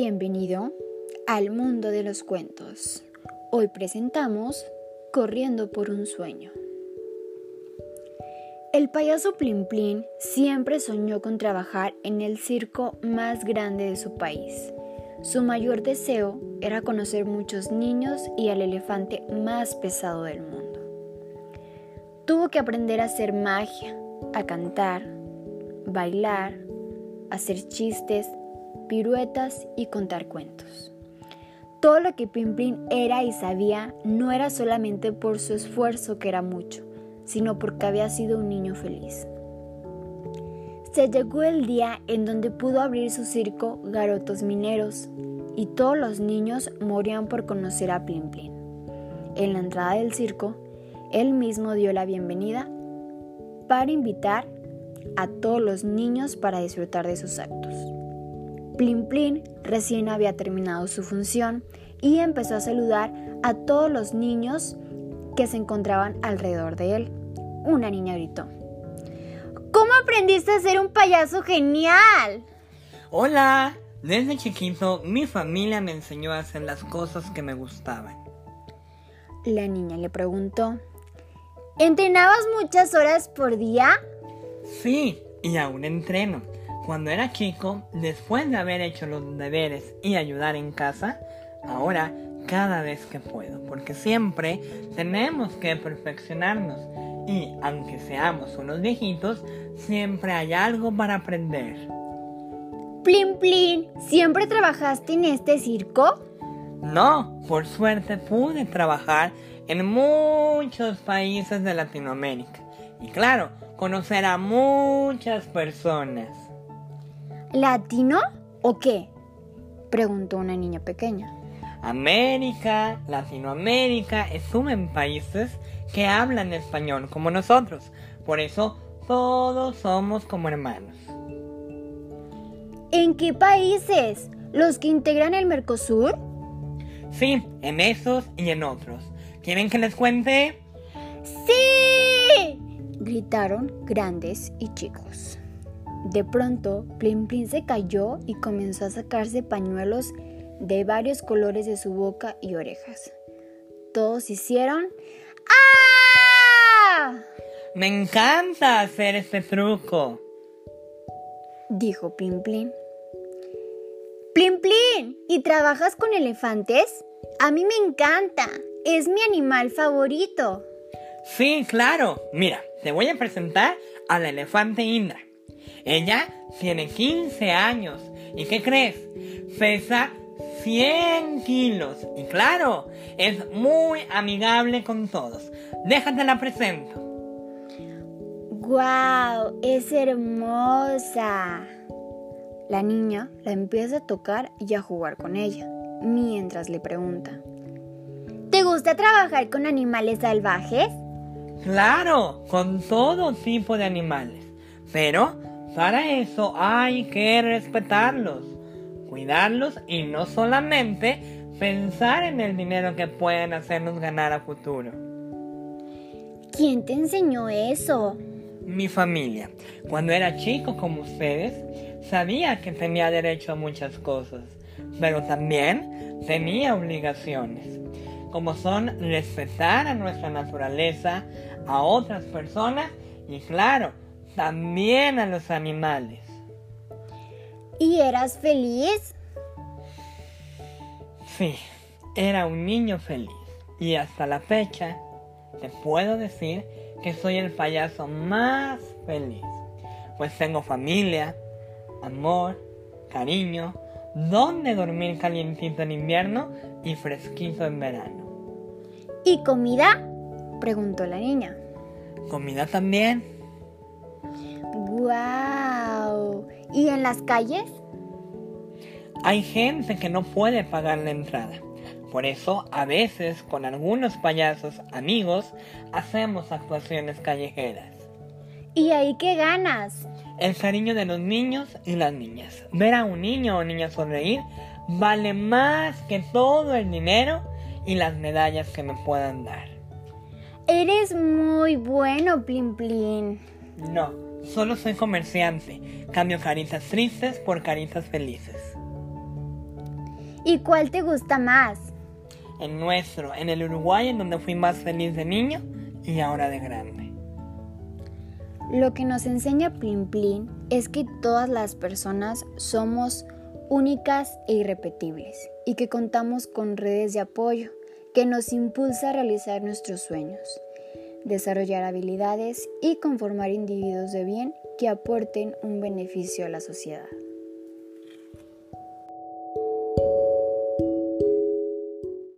Bienvenido al mundo de los cuentos. Hoy presentamos Corriendo por un sueño. El payaso Plin Plin siempre soñó con trabajar en el circo más grande de su país. Su mayor deseo era conocer muchos niños y al elefante más pesado del mundo. Tuvo que aprender a hacer magia, a cantar, bailar, hacer chistes, piruetas y contar cuentos. Todo lo que Plin era y sabía no era solamente por su esfuerzo, que era mucho, sino porque había sido un niño feliz. Se llegó el día en donde pudo abrir su circo Garotos Mineros y todos los niños morían por conocer a Plin. En la entrada del circo, él mismo dio la bienvenida para invitar a todos los niños para disfrutar de sus actos. Plin Plin recién había terminado su función y empezó a saludar a todos los niños que se encontraban alrededor de él. Una niña gritó. ¿Cómo aprendiste a ser un payaso genial? Hola, desde chiquito mi familia me enseñó a hacer las cosas que me gustaban. La niña le preguntó. ¿Entrenabas muchas horas por día? Sí, y aún entreno. Cuando era chico, después de haber hecho los deberes y ayudar en casa, ahora cada vez que puedo, porque siempre tenemos que perfeccionarnos y aunque seamos unos viejitos, siempre hay algo para aprender. Plin Plin, ¿siempre trabajaste en este circo? No, por suerte pude trabajar en muchos países de Latinoamérica y claro, conocer a muchas personas. ¿Latino o qué? preguntó una niña pequeña. América, Latinoamérica, sumen países que hablan español como nosotros. Por eso todos somos como hermanos. ¿En qué países? ¿Los que integran el Mercosur? Sí, en esos y en otros. ¿Quieren que les cuente? ¡Sí! gritaron grandes y chicos. De pronto, Plin Plin se cayó y comenzó a sacarse pañuelos de varios colores de su boca y orejas. Todos hicieron ¡Ah! Me encanta hacer este truco, dijo Plin Plin. Plin Plin, ¿y trabajas con elefantes? A mí me encanta, es mi animal favorito. Sí, claro. Mira, te voy a presentar a la elefante Indra. Ella tiene 15 años. ¿Y qué crees? Pesa 100 kilos. Y claro, es muy amigable con todos. Déjate la presento. ¡Guau! Es hermosa. La niña la empieza a tocar y a jugar con ella, mientras le pregunta. ¿Te gusta trabajar con animales salvajes? Claro, con todo tipo de animales. Pero para eso hay que respetarlos, cuidarlos y no solamente pensar en el dinero que pueden hacernos ganar a futuro. ¿Quién te enseñó eso? Mi familia. Cuando era chico como ustedes, sabía que tenía derecho a muchas cosas, pero también tenía obligaciones, como son respetar a nuestra naturaleza, a otras personas y claro, también a los animales. ¿Y eras feliz? Sí, era un niño feliz. Y hasta la fecha te puedo decir que soy el payaso más feliz. Pues tengo familia, amor, cariño, donde dormir calientito en invierno y fresquito en verano. ¿Y comida? preguntó la niña. ¿Comida también? ¡Guau! ¿Y en las calles? Hay gente que no puede pagar la entrada. Por eso, a veces, con algunos payasos amigos, hacemos actuaciones callejeras. ¿Y ahí qué ganas? El cariño de los niños y las niñas. Ver a un niño o niña sonreír vale más que todo el dinero y las medallas que me puedan dar. Eres muy bueno, Plin Plin. No, solo soy comerciante. Cambio caritas tristes por caritas felices. ¿Y cuál te gusta más? El nuestro, en el Uruguay, en donde fui más feliz de niño y ahora de grande. Lo que nos enseña Plin Plin es que todas las personas somos únicas e irrepetibles y que contamos con redes de apoyo que nos impulsa a realizar nuestros sueños, desarrollar habilidades y conformar individuos de bien que aporten un beneficio a la sociedad.